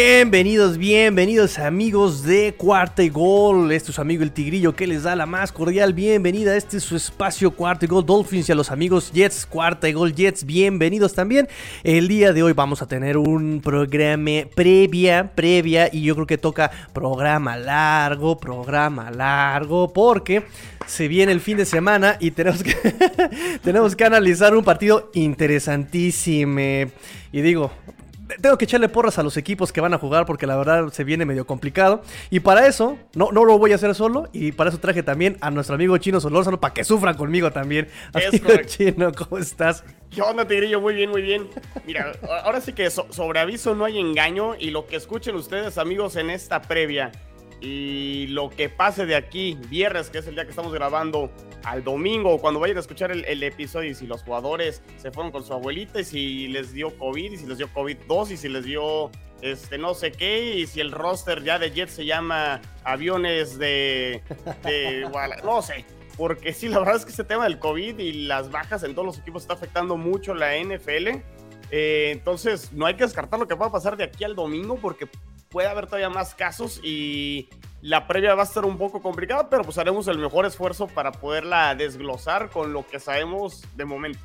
Bienvenidos, bienvenidos amigos de Cuarta y Gol. Este es su amigo el Tigrillo que les da la más cordial bienvenida. Este es su espacio Cuarta y Gol Dolphins y a los amigos Jets, Cuarta y Gol Jets, bienvenidos también. El día de hoy vamos a tener un programa previa, previa y yo creo que toca programa largo, programa largo porque se viene el fin de semana y tenemos que, tenemos que analizar un partido interesantísimo. Y digo, tengo que echarle porras a los equipos que van a jugar porque la verdad se viene medio complicado. Y para eso, no, no lo voy a hacer solo. Y para eso traje también a nuestro amigo Chino Solórzano para que sufran conmigo también. Amigo Chino, ¿cómo estás? ¿Qué onda, Tigrillo? Muy bien, muy bien. Mira, ahora sí que sobre aviso no hay engaño. Y lo que escuchen ustedes, amigos, en esta previa y lo que pase de aquí, viernes, que es el día que estamos grabando, al domingo, cuando vayan a escuchar el, episodio, y si los jugadores se fueron con su abuelita, y si les dio COVID, y si les dio COVID-2, y si les dio este no sé qué, y si el roster ya de Jets se llama aviones de, de no sé. Porque sí, la verdad es que este tema del COVID y las bajas en todos los equipos está afectando mucho la NFL. Eh, entonces, no hay que descartar lo que va a pasar de aquí al domingo porque puede haber todavía más casos y la previa va a ser un poco complicada, pero pues haremos el mejor esfuerzo para poderla desglosar con lo que sabemos de momento.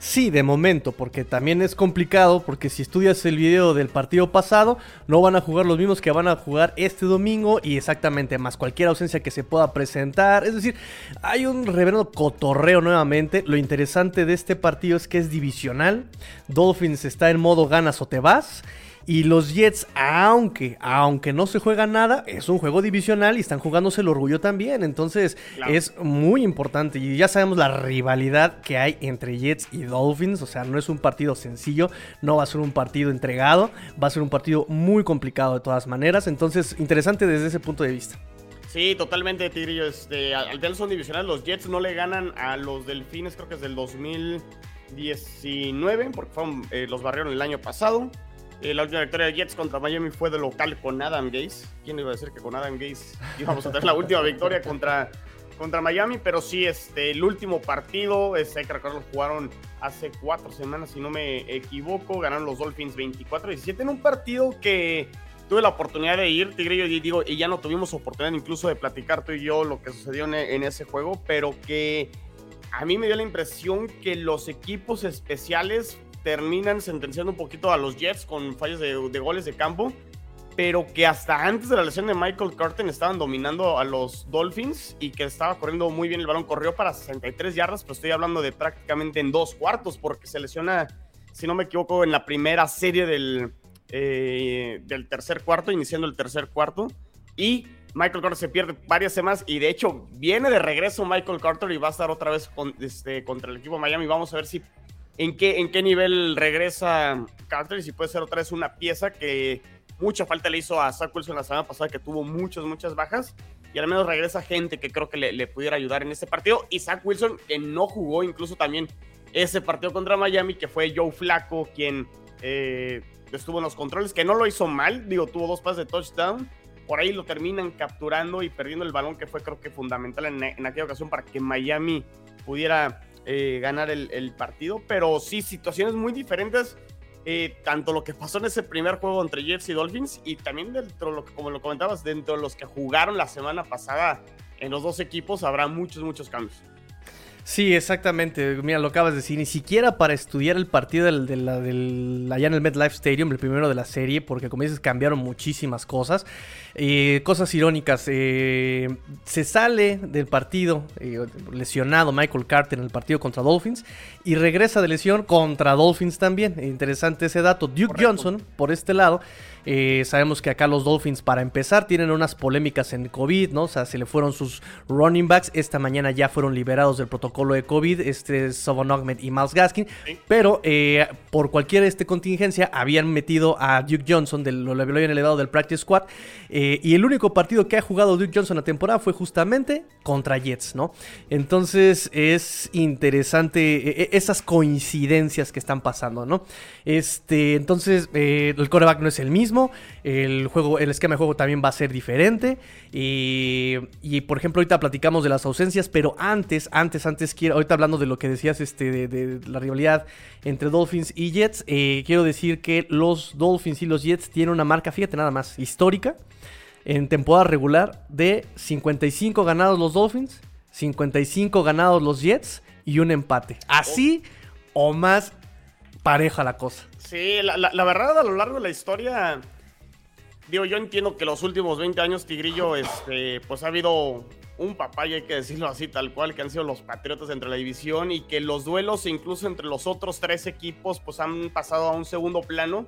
Sí, de momento, porque también es complicado, porque si estudias el video del partido pasado, no van a jugar los mismos que van a jugar este domingo y exactamente más cualquier ausencia que se pueda presentar. Es decir, hay un reverendo cotorreo nuevamente. Lo interesante de este partido es que es divisional. Dolphins está en modo ganas o te vas. Y los Jets, aunque, aunque no se juega nada, es un juego divisional y están jugándose el orgullo también. Entonces es muy importante. Y ya sabemos la rivalidad que hay entre Jets y Dolphins. O sea, no es un partido sencillo, no va a ser un partido entregado, va a ser un partido muy complicado de todas maneras. Entonces, interesante desde ese punto de vista. Sí, totalmente, Tigrillo. Este, al final son divisionales. Los Jets no le ganan a los Delfines, creo que es del 2019, porque fueron, eh, los barrieron el año pasado. Eh, la última victoria de Jets contra Miami fue de local con Adam Gaze. ¿Quién iba a decir que con Adam Gaze íbamos a tener la última victoria contra, contra Miami? Pero sí, este, el último partido, este, hay que recordar, jugaron hace cuatro semanas, si no me equivoco. Ganaron los Dolphins 24-17 en un partido que tuve la oportunidad de ir, y digo, y ya no tuvimos oportunidad incluso de platicar tú y yo lo que sucedió en, en ese juego, pero que a mí me dio la impresión que los equipos especiales terminan sentenciando un poquito a los Jets con fallos de, goles de campo, pero que hasta antes de la lesión de Michael Carton estaban dominando a los Dolphins y que estaba corriendo muy bien el balón. Corrió para 63 yardas, pero estoy hablando de prácticamente en dos cuartos, porque se lesiona, si no me equivoco, en la primera serie del, eh, del tercer cuarto, iniciando el tercer cuarto. Y Michael Carter se pierde varias semanas y de hecho viene de regreso Michael Carter y va a estar otra vez este, contra el equipo de Miami. Vamos a ver si en qué, en qué nivel regresa Carter y si puede ser otra vez una pieza que mucha falta le hizo a Zach Wilson la semana pasada, que tuvo muchas, muchas bajas. Y al menos regresa gente que creo que le, pudiera ayudar en este partido. Y Zach Wilson, que no jugó incluso también ese partido contra Miami, que fue Joe Flaco quien eh, estuvo en los controles, que no lo hizo mal, digo, tuvo dos pases de touchdown. Por ahí lo terminan capturando y perdiendo el balón, que fue creo que fundamental en, en aquella ocasión para que Miami pudiera eh, ganar el, partido, pero sí, situaciones muy diferentes. Eh, tanto lo que pasó en ese primer juego entre Jets y Dolphins y también dentro, lo que, como lo comentabas, dentro de los que jugaron la semana pasada en los dos equipos habrá muchos, muchos cambios. Sí, exactamente. Mira, lo acabas de decir. Ni siquiera para estudiar el partido del, allá en el MetLife Stadium, el primero de la serie, porque como dices, cambiaron muchísimas cosas. Eh, cosas irónicas. Eh, se sale del partido eh, lesionado Michael Carter en el partido contra Dolphins y regresa de lesión contra Dolphins también. Interesante ese dato. Duke Johnson, por este lado, Eh, sabemos que acá los Dolphins, para empezar, tienen unas polémicas en COVID, ¿no? O sea, se le fueron sus running backs. Esta mañana ya fueron liberados del protocolo de COVID, este Sobon Ahmed y Miles Gaskin. Pero eh, por cualquier este, contingencia habían metido a Duke Johnson, del, lo, habían elevado del practice squad. Eh, y el único partido que ha jugado Duke Johnson la temporada fue justamente contra Jets, ¿no? Entonces es interesante esas coincidencias que están pasando, ¿no? Este, entonces el coreback no es el mismo el, juego, el esquema de juego también va a ser diferente. Y, por ejemplo, ahorita platicamos de las ausencias, pero antes, antes, antes, quiero, ahorita hablando de lo que decías este, de, la rivalidad entre Dolphins y Jets, eh, quiero decir que los Dolphins y los Jets tienen una marca, fíjate nada más, histórica, en temporada regular de 55 ganados los Dolphins, 55 ganados los Jets y un empate. Así o más pareja la cosa. Sí, la, verdad a lo largo de la historia, digo, yo entiendo que los últimos 20 años Tigrillo, este, pues ha habido un papaya, hay que decirlo así, tal cual, que han sido los Patriotas entre la división y que los duelos incluso entre los otros tres equipos pues han pasado a un segundo plano.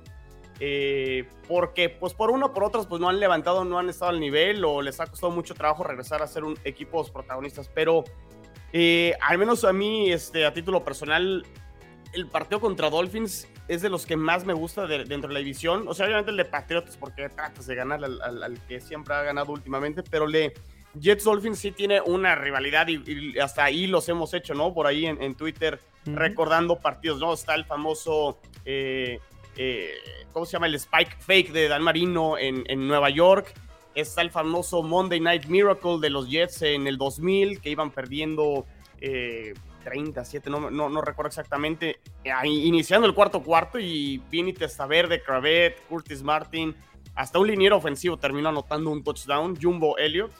Eh, porque pues por uno o por otros pues no han levantado, no han estado al nivel o les ha costado mucho trabajo regresar a ser un equipos protagonistas, pero eh, al menos a mí, este, a título personal, el partido contra Dolphins es de los que más me gusta dentro de la división. O sea, obviamente el de Patriotas, porque tratas de ganar al, que siempre ha ganado últimamente, pero le Jets Dolphins sí tiene una rivalidad y, hasta ahí los hemos hecho, ¿no? Por ahí en, Twitter, recordando partidos, ¿no? Está el famoso, eh, eh, ¿cómo se llama? El Spike Fake de Dan Marino en, en Nueva York. Está el famoso Monday Night Miracle de los Jets en el 2000, que iban perdiendo. Eh, 37, no, no, no recuerdo exactamente, iniciando el cuarto cuarto y Vini Testaverde, Cravet, Curtis Martin, hasta un liniero ofensivo terminó anotando un touchdown, Jumbo Elliott,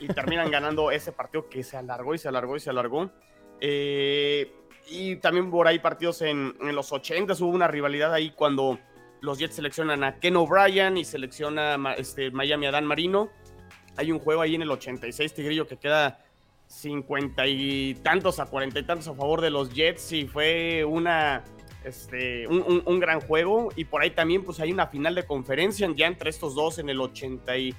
y terminan ganando ese partido que se alargó y se alargó y se alargó. Eh, y también por ahí partidos en, en, los 80 hubo una rivalidad ahí cuando los Jets seleccionan a Ken O'Brien y selecciona este, Miami a Dan Marino. Hay un juego ahí en el 86, Tigrillo, que queda cincuenta y tantos a cuarenta y tantos a favor de los Jets y fue una, este, un, gran juego. Y por ahí también pues hay una final de conferencia ya entre estos dos en el 80 y...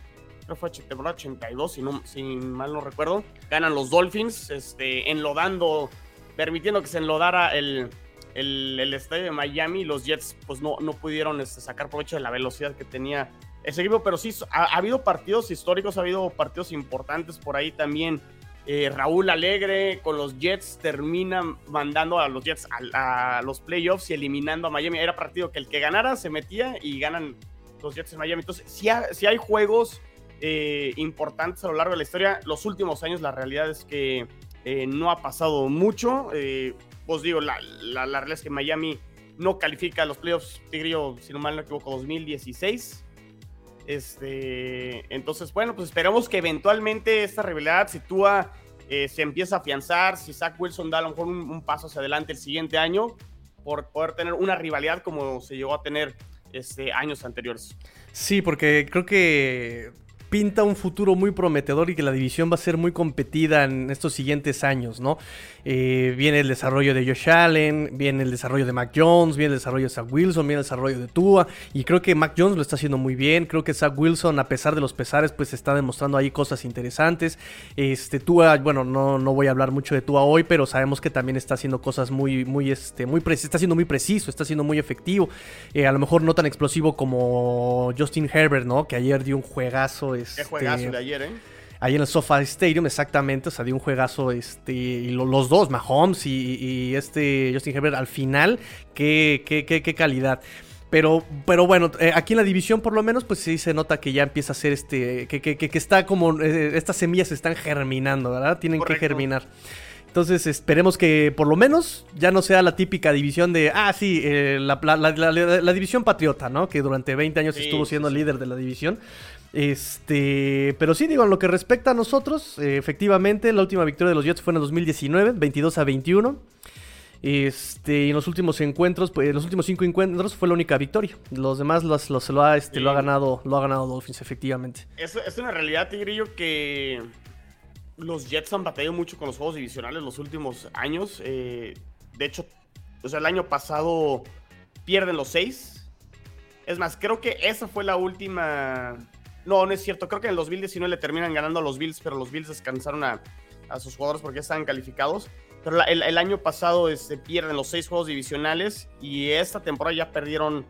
Creo fue 82, si, no, si mal no recuerdo. Ganan los Dolphins, este, enlodando, permitiendo que se enlodara el, el, estadio de Miami. Los Jets pues no, no pudieron este, sacar provecho de la velocidad que tenía ese equipo. Pero sí, ha habido partidos históricos, ha habido partidos importantes por ahí también eh, Raúl Alegre con los Jets termina mandando a los Jets a, los playoffs y eliminando a Miami. Era partido que el que ganara se metía y ganan los Jets en Miami. Entonces, si, hay juegos eh, importantes a lo largo de la historia, los últimos años la realidad es que eh, no ha pasado mucho. os digo, la, la, realidad es que Miami no califica a los playoffs, Tigrillo, si no mal no equivoco, 2016. Este, entonces, bueno, pues esperamos que eventualmente esta rivalidad sitúa, eh, se empieza a afianzar, si Zach Wilson da a lo mejor un, paso hacia adelante el siguiente año, por poder tener una rivalidad como se llegó a tener este, años anteriores. Sí, porque creo que pinta un futuro muy prometedor y que la división va a ser muy competida en estos siguientes años, ¿no? Eh, viene el desarrollo de Josh Allen, viene el desarrollo de Mac Jones, viene el desarrollo de Zach Wilson, viene el desarrollo de Tua, y creo que Mac Jones lo está haciendo muy bien, creo que Zach Wilson, a pesar de los pesares, pues está demostrando ahí cosas interesantes. Este, Tua, bueno, no, no voy a hablar mucho de Tua hoy, pero sabemos que también está haciendo cosas muy, muy, este, muy está siendo muy preciso, está siendo muy efectivo, eh, a lo mejor no tan explosivo como Justin Herbert, ¿no? Que ayer dio un juegazo Qué juegazo este, de ayer, ¿eh? Ahí en el SoFi Stadium, exactamente, o sea, dio un juegazo, este, y los dos, Mahomes y, este Justin Herbert al final, qué, qué, qué, calidad. Pero, pero bueno, eh, aquí en la división por lo menos, pues sí se nota que ya empieza a ser este, que, que, que está como, eh, estas semillas están germinando, ¿verdad? Tienen que germinar. Entonces esperemos que por lo menos ya no sea la típica división de, ah, sí, eh, la, la, división patriota, ¿no? Que durante 20 años estuvo siendo líder de la división. Este, pero sí, digo, en lo que respecta a nosotros, eh, efectivamente, la última victoria de los Jets fue en el 2019, 22 a 21. Este, y en los últimos encuentros, pues, en los últimos cinco encuentros fue la única victoria. Los demás los, los lo, ha, este, lo ha ganado, lo ha ganado Dolphins, efectivamente. Es, es una realidad, Tigrillo, que los Jets han batallado mucho con los juegos divisionales los últimos años. Eh, de hecho, o sea, el año pasado pierden los seis Es más, creo que esa fue la última. No, no es cierto. Creo que en el 2019 le terminan ganando a los Bills, pero los Bills descansaron a, sus jugadores porque ya estaban calificados. Pero el, año pasado este, pierden los seis juegos divisionales y esta temporada ya perdieron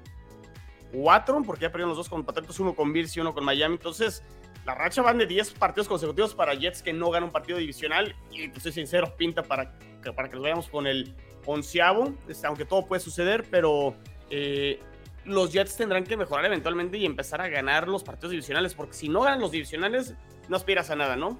cuatro, porque ya perdieron los dos con Patriots, uno con Bills y uno con Miami. Entonces, la racha van de 10 partidos consecutivos para Jets que no ganan un partido divisional. Y pues, soy sincero, pinta para que, para que nos vayamos con el onceavo, este, aunque todo puede suceder, pero eh, los Jets tendrán que mejorar eventualmente y empezar a ganar los partidos divisionales, porque si no ganan los divisionales, no aspiras a nada, ¿no?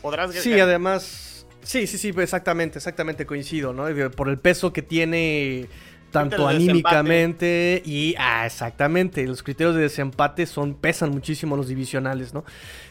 Podrás Sí, además, sí, sí, sí, exactamente, exactamente coincido, ¿no? Por el peso que tiene tanto anímicamente y ah, exactamente, los criterios de desempate son pesan muchísimo los divisionales, ¿no?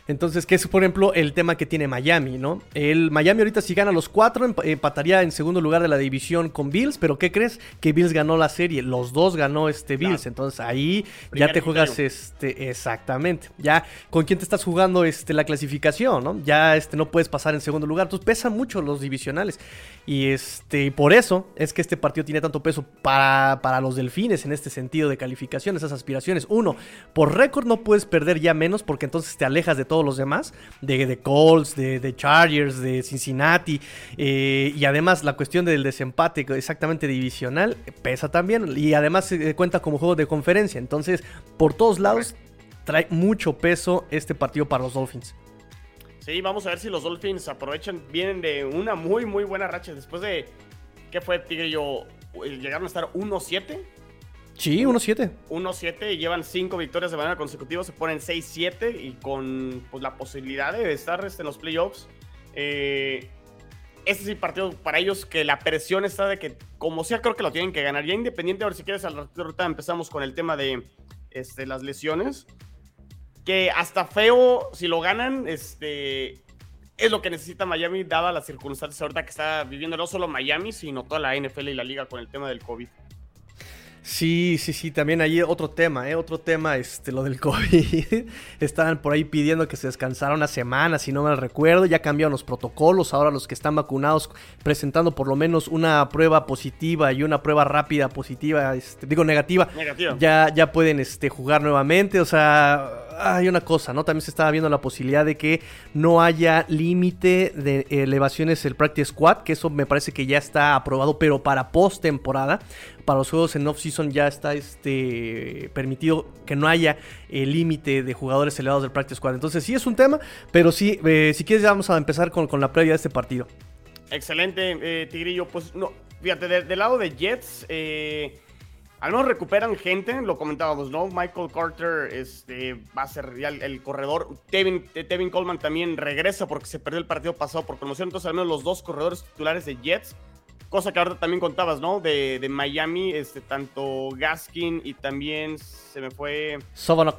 Entonces, que es por ejemplo el tema que tiene Miami, ¿no? El Miami ahorita si gana los cuatro empataría en segundo lugar de la división con Bills, pero ¿qué crees? Que Bills ganó la serie, los dos ganó este Bills, entonces ahí ya te juegas este exactamente. Ya con quién te estás jugando este la clasificación, ¿no? Ya este no puedes pasar en segundo lugar, entonces pesan mucho los divisionales. Y este por eso es que este partido tiene tanto peso para, para los Delfines en este sentido de calificación, esas aspiraciones. Uno, por récord no puedes perder ya menos porque entonces te alejas de todos los demás, de, de Colts, de, Chargers, de Cincinnati, eh, y además la cuestión del desempate exactamente divisional pesa también, y además se cuenta como juego de conferencia, entonces por todos lados trae mucho peso este partido para los Dolphins. Sí, vamos a ver si los Dolphins aprovechan, vienen de una muy, muy buena racha después de, ¿qué fue, Tigre? Yo, llegaron a estar 1-7 Sí, 1-7. 1-7 y llevan 5 victorias de manera consecutiva, se ponen 6-7 y con pues, la posibilidad de estar este, en los playoffs. Eh, este es el partido para ellos que la presión está de que, como sea, creo que lo tienen que ganar. Ya independiente, a ver si quieres, al ahorita empezamos con el tema de este, las lesiones. Que hasta feo, si lo ganan, este, es lo que necesita Miami, dada las circunstancias ahorita que está viviendo no solo Miami, sino toda la NFL y la liga con el tema del COVID. Sí, sí, sí, también ahí otro tema, ¿eh? Otro tema, este, lo del COVID. Estaban por ahí pidiendo que se descansara una semana, si no me recuerdo. Ya cambiaron los protocolos. Ahora los que están vacunados presentando por lo menos una prueba positiva y una prueba rápida positiva, este, digo negativa, Ya, ya pueden este, jugar nuevamente. O sea, hay una cosa, ¿no? También se estaba viendo la posibilidad de que no haya límite de elevaciones el Practice Squad, que eso me parece que ya está aprobado, pero para post temporada para los juegos en off-season ya está este, permitido que no haya el límite de jugadores elevados del Practice Squad. Entonces sí es un tema, pero sí, eh, si quieres vamos a empezar con, con, la previa de este partido. Excelente, eh, Tigrillo. Pues no, fíjate, del lado de Jets, eh, al menos recuperan gente, lo comentábamos, ¿no? Michael Carter este, va a ser ya el, corredor. Tevin, Tevin Coleman también regresa porque se perdió el partido pasado por conmoción. Entonces al menos los dos corredores titulares de Jets Cosa que ahora también contabas, ¿no? De, de, Miami, este, tanto Gaskin y también se me fue. Soban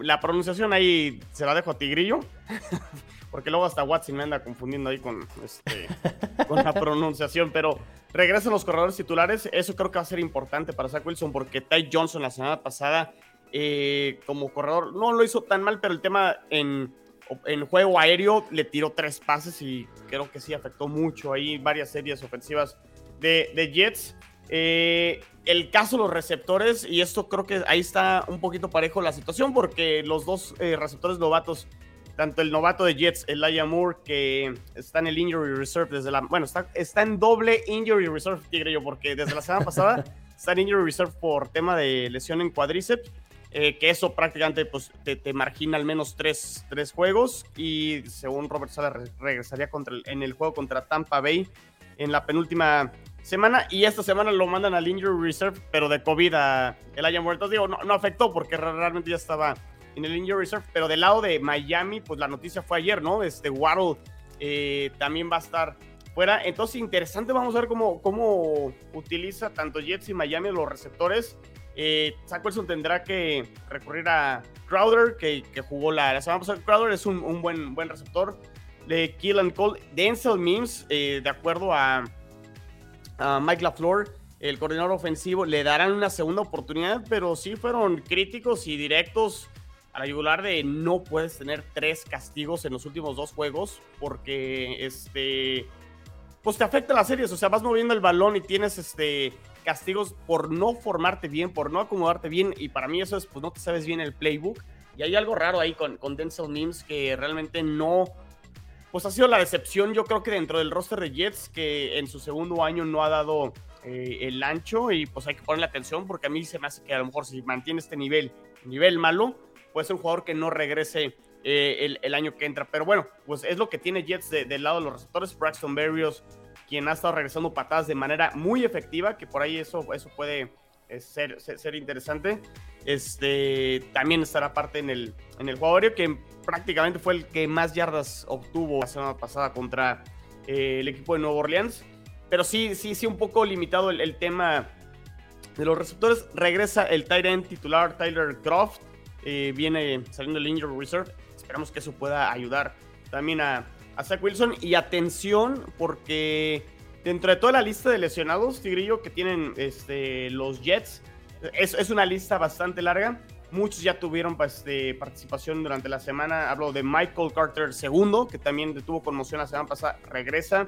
La pronunciación ahí se la dejo a Tigrillo. porque luego hasta Watson me anda confundiendo ahí con, este, con la pronunciación. Pero regresan los corredores titulares. Eso creo que va a ser importante para Zach Wilson porque Ty Johnson la semana pasada, eh, como corredor, no lo hizo tan mal, pero el tema en en juego aéreo le tiró tres pases y creo que sí afectó mucho ahí varias series ofensivas de, Jets. Eh, el caso de los receptores, y esto creo que ahí está un poquito parejo la situación, porque los dos eh, receptores novatos, tanto el novato de Jets, Elijah Moore, que está en el Injury Reserve desde la. Bueno, está, está en doble Injury Reserve, tigre yo, porque desde la semana pasada está en Injury Reserve por tema de lesión en cuádriceps. Eh, que eso prácticamente pues, te, margina al menos tres, juegos y según Robert Sala regresaría contra en el juego contra Tampa Bay en la penúltima semana y esta semana lo mandan al Injury Reserve pero de COVID a el haya muerto. Digo, no, no, afectó porque realmente ya estaba en el Injury Reserve, pero del lado de Miami pues la noticia fue ayer, ¿no? Este Waddle eh, también va a estar fuera. Entonces interesante, vamos a ver cómo, cómo utiliza tanto Jets y Miami los receptores. Eh, tendrá que recurrir a Crowder, que, jugó la, semana pasada. Crowder es un, buen, receptor. De Killan Cole, Denzel Mims, eh, de acuerdo a, Mike LaFleur, el coordinador ofensivo, le darán una segunda oportunidad, pero sí fueron críticos y directos a la yugular de no puedes tener tres castigos en los últimos dos juegos porque este pues te afecta las series, o sea, vas moviendo el balón y tienes este castigos por no formarte bien, por no acomodarte bien, y para mí eso es, pues no te sabes bien el playbook. Y hay algo raro ahí con, con Denzel Mims que realmente no, pues ha sido la decepción, yo creo que dentro del roster de Jets, que en su segundo año no ha dado eh, el ancho y pues hay que ponerle atención porque a mí se me hace que a lo mejor si mantiene este nivel, nivel malo, puede ser un jugador que no regrese eh, el, año que entra. Pero bueno, pues es lo que tiene Jets del lado de los receptores. Braxton Berrios, quien ha estado regresando patadas de manera muy efectiva, que por ahí eso, eso puede eh, ser, ser, interesante. Este, también estará parte en el, en el jugador que prácticamente fue el que más yardas obtuvo la semana pasada contra eh, el equipo de Nueva Orleans. Pero sí, sí, sí, un poco limitado el, tema de los receptores. Regresa el tight end titular Tyler Croft. Eh, viene saliendo el injury reserve. Esperamos que eso pueda ayudar también a, a Zach Wilson. Y atención, porque dentro de toda la lista de lesionados, Tigrillo, que tienen este, los Jets, es, una lista bastante larga. Muchos ya tuvieron pues, participación durante la semana. Hablo de Michael Carter II, que también tuvo conmoción la semana pasada, regresa.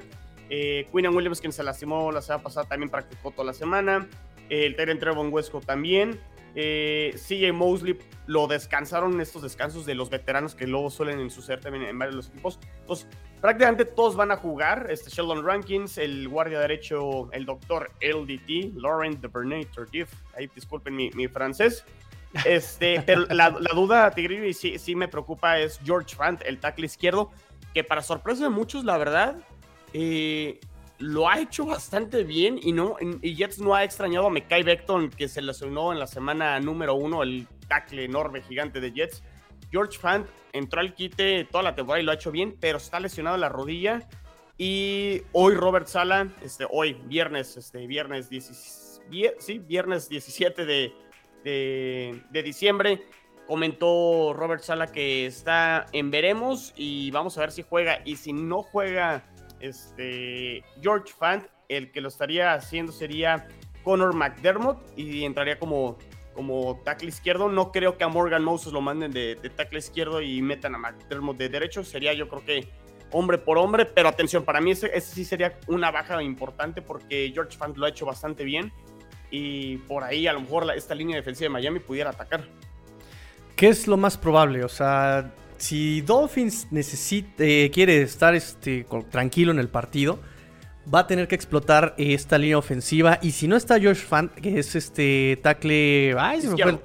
Eh, Williams, quien se lastimó la semana pasada, también practicó toda la semana. el Terence Trevon Huesco también. Eh, CJ Mosley lo descansaron en estos descansos de los veteranos que luego suelen suceder también en varios de los equipos. Entonces, prácticamente todos van a jugar. Este Sheldon Rankins, el guardia derecho, el doctor LDT, Laurent de Bernay Tardif. Ahí disculpen mi, francés. Este, pero la, duda, Tigrillo, y sí, sí me preocupa, es George Fant, el tackle izquierdo, que para sorpresa de muchos, la verdad, eh, lo ha hecho bastante bien y, no, y Jets no ha extrañado a Mekai Beckton, que se lesionó en la semana número uno, el tackle enorme gigante de Jets. George Fant entró al quite toda la temporada y lo ha hecho bien, pero está lesionado la rodilla. Y hoy Robert Sala, este, hoy, viernes, este, viernes, viernes 17 de, de, de diciembre, comentó Robert Sala que está en veremos y vamos a ver si juega. Y si no juega este, George Fant, el que lo estaría haciendo sería Connor McDermott y entraría como, como tackle izquierdo. No creo que a Morgan Moses lo manden de, tackle izquierdo y metan a McDermott de derecho. Sería yo creo que hombre por hombre, pero atención, para mí ese, sí sería una baja importante porque George Fant lo ha hecho bastante bien y por ahí a lo mejor esta línea defensiva de Miami pudiera atacar. ¿Qué es lo más probable? O sea, si Dolphins eh, quiere estar este, tranquilo en el partido, va a tener que explotar esta línea ofensiva. Y si no está Josh Fant, que es este tackle. Ay, se me fue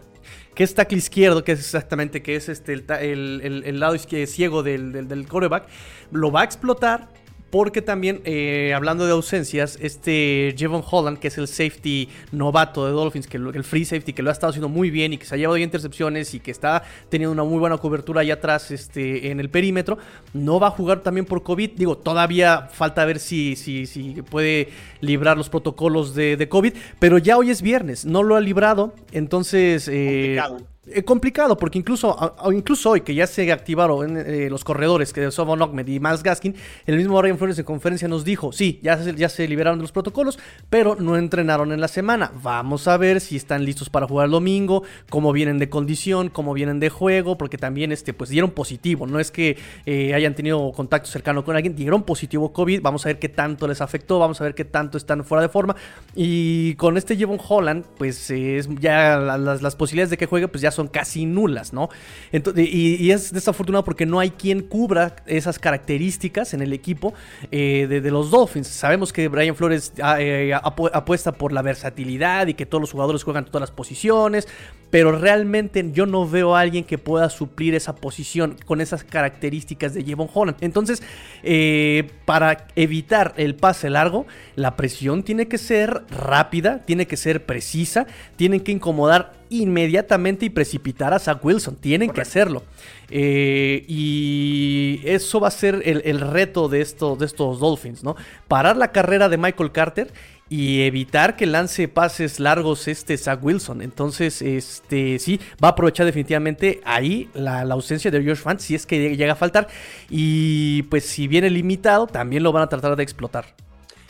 que es tackle izquierdo, que es exactamente que es este el, lado izquierdo, ciego del, del, del coreback, lo va a explotar porque también, eh, hablando de ausencias, este Jevon Holland, que es el safety novato de Dolphins, que el free safety, que lo ha estado haciendo muy bien y que se ha llevado intercepciones y que está teniendo una muy buena cobertura allá atrás este, en el perímetro, no va a jugar también por COVID. Digo, todavía falta ver si, si, si puede librar los protocolos de, COVID, pero ya hoy es viernes, no lo ha librado, entonces... Eh, eh, complicado, porque incluso, incluso hoy que ya se activaron eh, los corredores que de Sobon Ahmed y Miles Gaskin, el mismo Ryan Flores en conferencia nos dijo, sí, ya se, ya se liberaron los protocolos, pero no entrenaron en la semana. Vamos a ver si están listos para jugar el domingo, cómo vienen de condición, cómo vienen de juego, porque también este, pues dieron positivo, no es que eh, hayan tenido contacto cercano con alguien, dieron positivo COVID, vamos a ver qué tanto les afectó, vamos a ver qué tanto están fuera de forma. Y con este Jevon Holland, pues es ya las posibilidades de que juegue, pues ya son casi nulas, ¿no? y, es desafortunado porque no hay quien cubra esas características en el equipo eh, de, los Dolphins. Sabemos que Brian Flores ah, eh, apuesta por la versatilidad y que todos los jugadores juegan todas las posiciones, pero realmente yo no veo a alguien que pueda suplir esa posición con esas características de Jevon Holland. Entonces, eh, para evitar el pase largo, la presión tiene que ser rápida, tiene que ser precisa, tienen que incomodar inmediatamente y precipitar a Zach Wilson. Tienen que hacerlo. Eh, y eso va a ser el, reto de, estos, de estos Dolphins, ¿no? Parar la carrera de Michael Carter y evitar que lance pases largos este Zach Wilson. Entonces, este sí, va a aprovechar definitivamente ahí la, ausencia de Josh Fant si es que llega a faltar. Y pues si viene limitado, también lo van a tratar de explotar.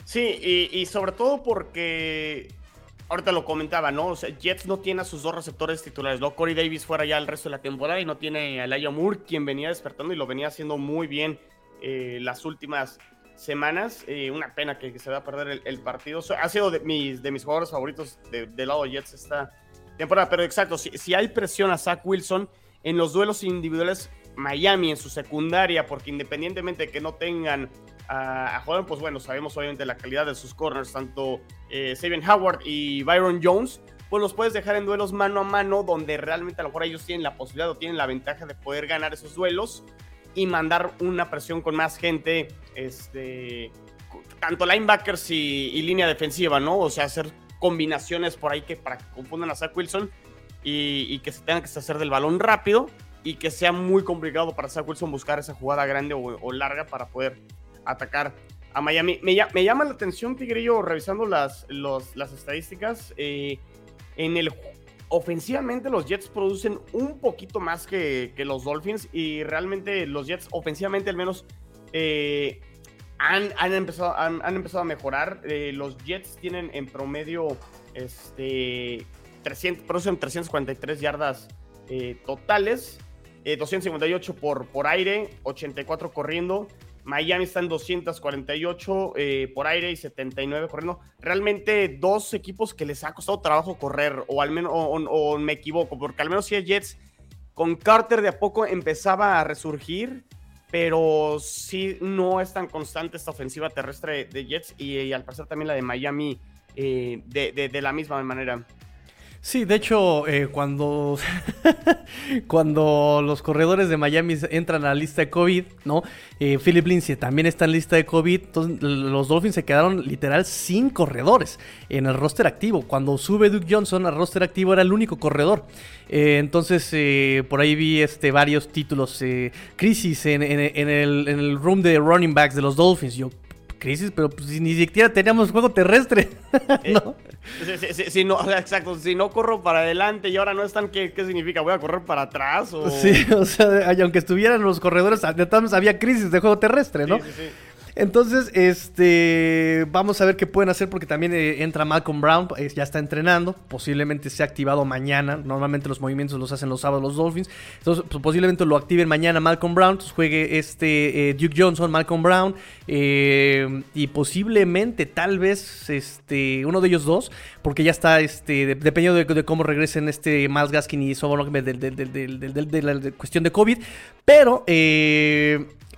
Sí, y sobre todo porque ahorita lo comentaba, ¿no? O sea, Jets no tiene a sus dos receptores titulares, ¿no? Corey Davis fuera ya el resto de la temporada y no tiene a Laia Moore, quien venía despertando y lo venía haciendo muy bien eh, las últimas semanas. Eh, una pena que, se va a perder el, partido. Ha sido de mis, de mis jugadores favoritos del lado Jets esta temporada. Pero exacto, si, si, hay presión a Zach Wilson en los duelos individuales, Miami en su secundaria, porque independientemente de que no tengan a, a pues bueno, sabemos obviamente la calidad de sus corners, tanto eh, Howard y Byron Jones, pues los puedes dejar en duelos mano a mano, donde realmente a lo mejor ellos tienen la posibilidad o tienen la ventaja de poder ganar esos duelos y mandar una presión con más gente, este, tanto linebackers y, línea defensiva, ¿no? O sea, hacer combinaciones por ahí que para que confundan a Zach Wilson y, que se tengan que hacer del balón rápido y que sea muy complicado para Zach Wilson buscar esa jugada grande o, larga para poder atacar a Miami. Me, llama la atención, Tigrillo, revisando las, las estadísticas. Eh, en el ofensivamente los Jets producen un poquito más que, los Dolphins y realmente los Jets ofensivamente al menos eh, han, empezado, han, empezado a mejorar. Eh, los Jets tienen en promedio este, 300, producen 343 yardas totales, 258 por, por aire, 84 corriendo. Miami está en 248 eh, por aire y 79 corriendo. Realmente dos equipos que les ha costado trabajo correr, o al menos, o, me equivoco, porque al menos si es Jets, con Carter de a poco empezaba a resurgir, pero sí no es tan constante esta ofensiva terrestre de Jets y, al parecer también la de Miami eh, de la misma manera. Sí, de hecho, eh, cuando, cuando los corredores de Miami entran a la lista de COVID, ¿no? Eh, Philip Lindsay también está en lista de COVID. Entonces, los Dolphins se quedaron literal sin corredores en el roster activo. Cuando sube Duke Johnson al roster activo era el único corredor. Eh, entonces, por ahí vi este, varios títulos. crisis en, el, en el room de running backs de los Dolphins. Yo, crisis, pero pues, ni siquiera teníamos juego terrestre. ¿no? si, no, exacto, si no corro para adelante y ahora no están, ¿qué, ¿qué, significa? ¿Voy a correr para atrás? O... Sí, o sea, aunque estuvieran los corredores, de todas había crisis de juego terrestre, ¿no? Sí, sí, sí. Entonces, este, vamos a ver qué pueden hacer porque también eh, entra Malcolm Brown, eh, ya está entrenando, posiblemente sea activado mañana. Normalmente los movimientos los hacen los sábados los Dolphins. Entonces, pues, posiblemente lo activen mañana Malcolm Brown, juegue este eh, Duke Johnson, Malcolm Brown y posiblemente tal vez este uno de ellos dos, porque ya está este dependiendo de, cómo regresen este Miles Gaskin y Sobonok de, de, la cuestión de COVID, pero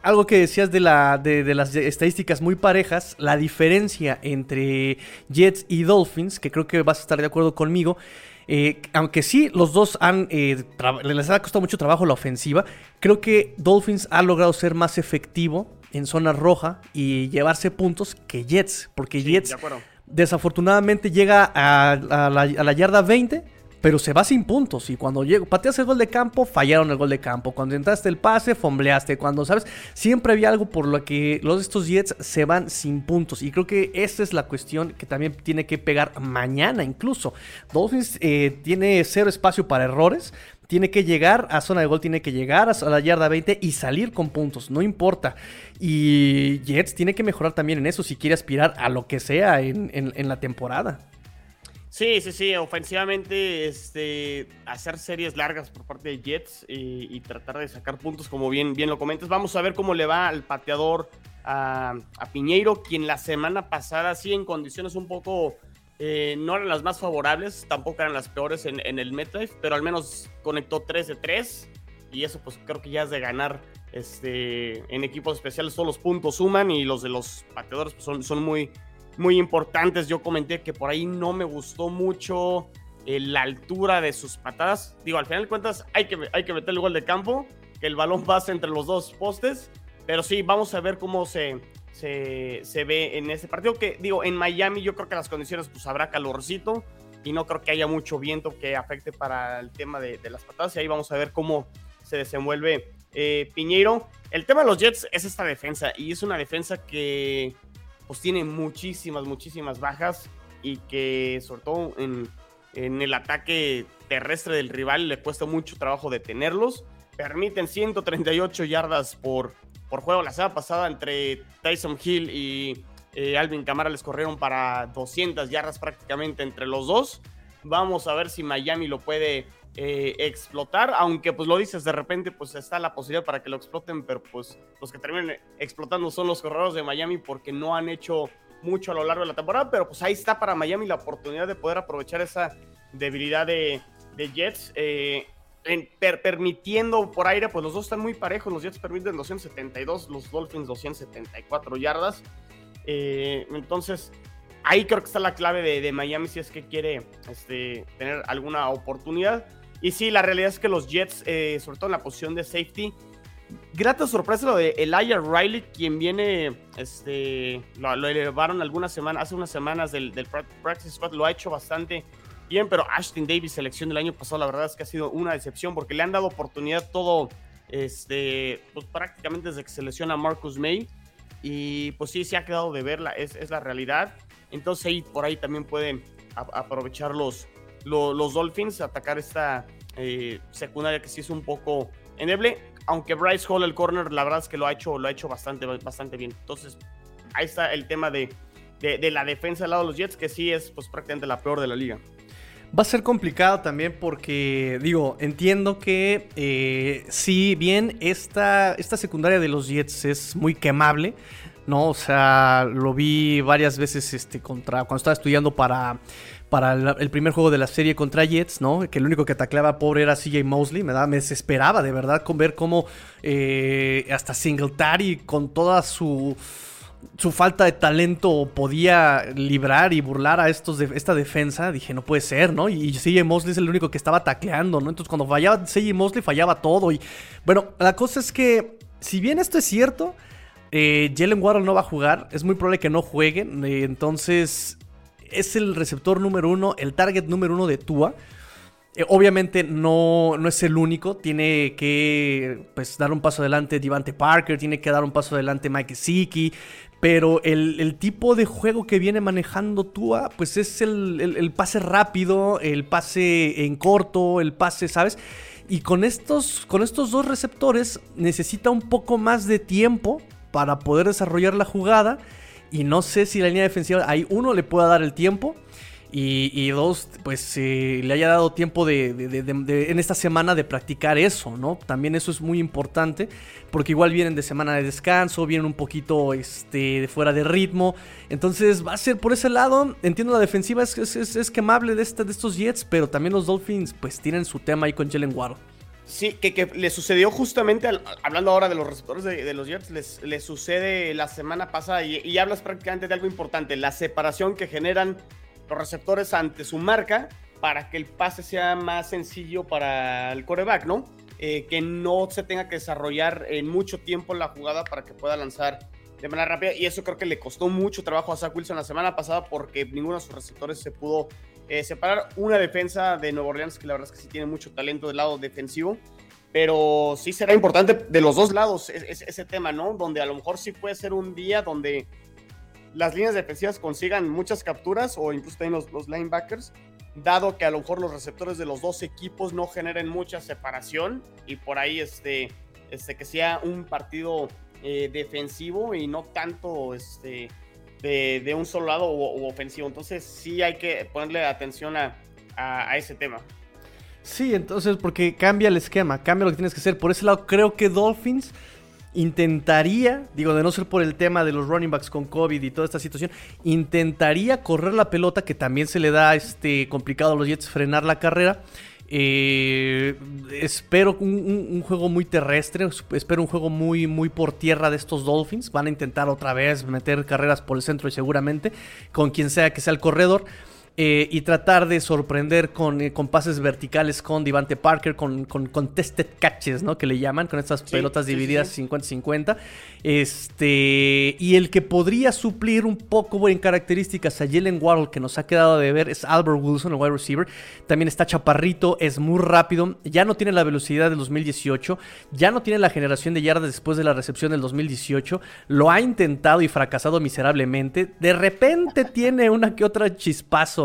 algo que decías de, la, de, las estadísticas muy parejas, la diferencia entre Jets y Dolphins, que creo que vas a estar de acuerdo conmigo, eh, aunque sí, los dos han eh, les ha costado mucho trabajo la ofensiva, creo que Dolphins ha logrado ser más efectivo en zona roja y llevarse puntos que Jets, porque Jets desafortunadamente llega a, la, a la yarda 20 pero se va sin puntos. Y cuando llego, pateas el gol de campo, fallaron el gol de campo. Cuando entraste el pase, fombleaste. Cuando, ¿sabes? Siempre había algo por lo que los estos Jets se van sin puntos. Y creo que esta es la cuestión que también tiene que pegar mañana incluso. Dolphins eh, tiene cero espacio para errores. Tiene que llegar a zona de gol, tiene que llegar a la yarda 20 y salir con puntos, no importa. Y Jets tiene que mejorar también en eso si quiere aspirar a lo que sea en la temporada. Sí, sí, sí, ofensivamente, este, hacer series largas por parte de Jets y, tratar de sacar puntos, como bien, bien lo comentas. Vamos a ver cómo le va al pateador a, Piñeiro, quien la semana pasada, sí, en condiciones un poco, eh, no eran las más favorables, tampoco eran las peores en, el MetLife, pero al menos conectó 3 de 3 y eso pues creo que ya es de ganar este, en equipos especiales, todos los puntos suman y los de los pateadores pues, son, son muy muy importantes. Yo comenté que por ahí no me gustó mucho eh, la altura de sus patadas. Digo, al final de cuentas hay que, hay que meter el gol de campo, que el balón pase entre los dos postes. Pero sí, vamos a ver cómo se, se, ve en este partido. Que digo, en Miami yo creo que las condiciones pues habrá calorcito y no creo que haya mucho viento que afecte para el tema de, las patadas. Y ahí vamos a ver cómo se desenvuelve eh, Piñeiro. El tema de los Jets es esta defensa y es una defensa que pues tiene muchísimas, muchísimas bajas y que sobre todo en, el ataque terrestre del rival le cuesta mucho trabajo detenerlos. Permiten 138 yardas por, por juego. La semana pasada entre Tyson Hill y eh, Alvin Camara les corrieron para 200 yardas prácticamente entre los dos. Vamos a ver si Miami lo puede eh, explotar, aunque pues lo dices, de repente pues está la posibilidad para que lo exploten, pero pues los que terminen explotando son los corredores de Miami porque no han hecho mucho a lo largo de la temporada, pero pues ahí está para Miami la oportunidad de poder aprovechar esa debilidad de, Jets. Eh, permitiendo por aire, pues los dos están muy parejos. Los Jets permiten 272, los Dolphins 274 yardas. Eh, entonces, ahí creo que está la clave de, Miami si es que quiere este, tener alguna oportunidad. Y sí, la realidad es que los Jets, eh, sobre todo en la posición de safety, grata sorpresa lo de Elijah Riley, quien viene, este, lo, elevaron algunas semanas, hace unas semanas del, del Practice Squad, lo ha hecho bastante bien, pero Ashton Davis, selección del año pasado, la verdad es que ha sido una decepción porque le han dado oportunidad todo, este, pues prácticamente desde que se Marcus May. Y pues sí, se ha quedado de verla, es, es la realidad. Entonces por ahí también pueden aprovechar los, los, Dolphins, atacar esta eh, secundaria que sí es un poco endeble. Aunque Bryce Hall, el corner, la verdad es que lo ha hecho, lo ha hecho bastante, bastante bien. Entonces, ahí está el tema de, de, la defensa del lado de los Jets, que sí es pues, prácticamente la peor de la liga. Va a ser complicado también porque, digo, entiendo que eh, si bien esta, esta secundaria de los Jets es muy quemable, ¿no? O sea, lo vi varias veces este, contra, cuando estaba estudiando para, para el, primer juego de la serie contra Jets, ¿no? Que el único que tacleaba pobre era CJ Mosley, me, da, me desesperaba de verdad con ver cómo eh, hasta Singletary con toda su su falta de talento podía librar y burlar a estos de, esta defensa, dije, no puede ser, ¿no? Y CJ Mosley es el único que estaba tacleando, ¿no? Entonces cuando fallaba CJ Mosley fallaba todo. Y bueno, la cosa es que, si bien esto es cierto, eh, Jalen Waddle no va a jugar. Es muy probable que no juegue. Eh, entonces, es el receptor número uno, el target número uno de Tua. Eh, obviamente no, no, es el único. Tiene que pues, dar un paso adelante Devante Parker. Tiene que dar un paso adelante Mike Siki. Pero el, tipo de juego que viene manejando Tua, pues es el, el, pase rápido, el pase en corto, el pase, ¿sabes? Y con estos, con estos dos receptores necesita un poco más de tiempo para poder desarrollar la jugada. Y no sé si la línea defensiva, hay uno, le pueda dar el tiempo. Y, dos, pues eh, le haya dado tiempo de, en esta semana de practicar eso, ¿no? También eso es muy importante, porque igual vienen de semana de descanso, vienen un poquito este, de fuera de ritmo. Entonces va a ser por ese lado. Entiendo la defensiva es, es, quemable de, este, de estos Jets, pero también los Dolphins pues tienen su tema ahí con Jalen Waddle. Sí, que, le sucedió justamente, hablando ahora de los receptores de, los Jets, les, sucede la semana pasada y, hablas prácticamente de algo importante, la separación que generan los receptores ante su marca para que el pase sea más sencillo para el coreback, ¿no? Eh, que no se tenga que desarrollar en mucho tiempo la jugada para que pueda lanzar de manera rápida y eso creo que le costó mucho trabajo a Zach Wilson la semana pasada porque ninguno de sus receptores se pudo eh, separar una defensa de Nueva Orleans que la verdad es que sí tiene mucho talento del lado defensivo, pero sí será importante de los dos lados ese, tema, ¿no? Donde a lo mejor sí puede ser un día donde las líneas defensivas consigan muchas capturas o incluso también los, linebackers, dado que a lo mejor los receptores de los dos equipos no generen mucha separación y por ahí este, este que sea un partido eh, defensivo y no tanto este de, un solo lado o, ofensivo. Entonces sí hay que ponerle atención a, ese tema. Sí, entonces porque cambia el esquema, cambia lo que tienes que hacer. Por ese lado creo que Dolphins intentaría, digo, de no ser por el tema de los running backs con COVID y toda esta situación, intentaría correr la pelota, que también se le da este complicado a los Jets frenar la carrera. Eh, espero un, juego muy terrestre, espero un juego muy, muy por tierra de estos Dolphins. Van a intentar otra vez meter carreras por el centro y seguramente con quien sea que sea el corredor. Eh, y tratar de sorprender con, eh, con, pases verticales con Devante Parker, con, con contested catches, ¿no? Que le llaman, con estas pelotas divididas 50-50. Este, y el que podría suplir un poco en características a Jalen Waddle, que nos ha quedado de ver, es Albert Wilson, el wide receiver. También está chaparrito, es muy rápido, ya no tiene la velocidad del 2018, ya no tiene la generación de yardas después de la recepción del 2018. Lo ha intentado y fracasado miserablemente. De repente tiene una que otra chispazo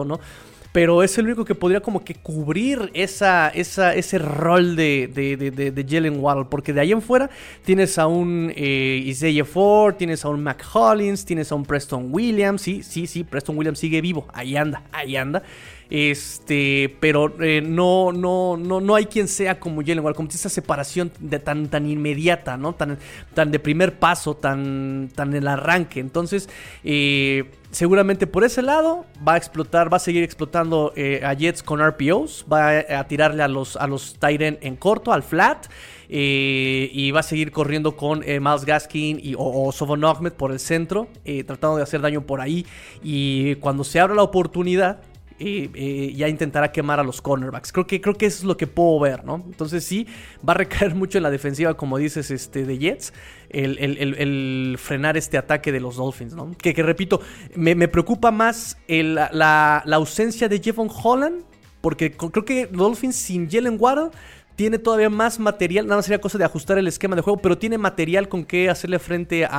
pero es el único que podría como que cubrir esa, ese rol de, de, Jalen Waddle. Porque de ahí en fuera tienes a un eh, Isaiah Ford, tienes a un Mac Hollins, tienes a un Preston Williams. Sí, sí, sí, Preston Williams sigue vivo. Ahí anda, ahí anda. Este, pero eh, no, no, no, no hay quien sea como Jalen Waddle, como esa separación de tan, tan inmediata, ¿no? Tan, tan de primer paso, tan, tan el arranque. Entonces, eh, seguramente por ese lado va a explotar, va a seguir explotando eh, a Jets con RPOs, va a, tirarle a los, a los Tyren en corto, al flat. y va a seguir corriendo con Miles Gaskin y, o, o Ahmed por el centro, tratando de hacer daño por ahí. Y cuando se abra la oportunidad, ya intentará quemar a los cornerbacks. Creo que, creo que eso es lo que puedo ver, ¿no? Entonces sí, va a recaer mucho en la defensiva, como dices, este, de Jets, el, frenar este ataque de los Dolphins, ¿no? Que, repito, me, preocupa más la, ausencia de Jevon Holland, porque creo que Dolphins sin Jalen Waddle tiene todavía más material, nada más sería cosa de ajustar el esquema de juego, pero tiene material con que hacerle frente a,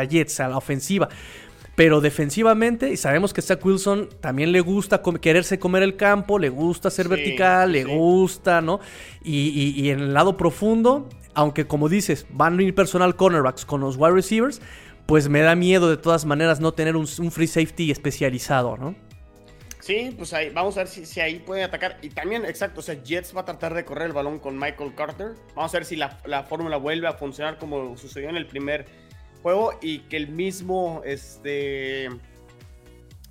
a Jets, a la ofensiva. Pero defensivamente, y sabemos que Zach Wilson también le gusta quererse comer el campo, le gusta ser vertical, le gusta, ¿no? Y, en el lado profundo, aunque como dices, van a ir personal cornerbacks con los wide receivers, pues me da miedo de todas maneras no tener un, free safety especializado, ¿no? Sí, pues ahí vamos a ver si, ahí puede atacar. Y también, exacto, o sea, Jets va a tratar de correr el balón con Michael Carter. Vamos a ver si la, la fórmula vuelve a funcionar como sucedió en el primer juego y que el mismo este,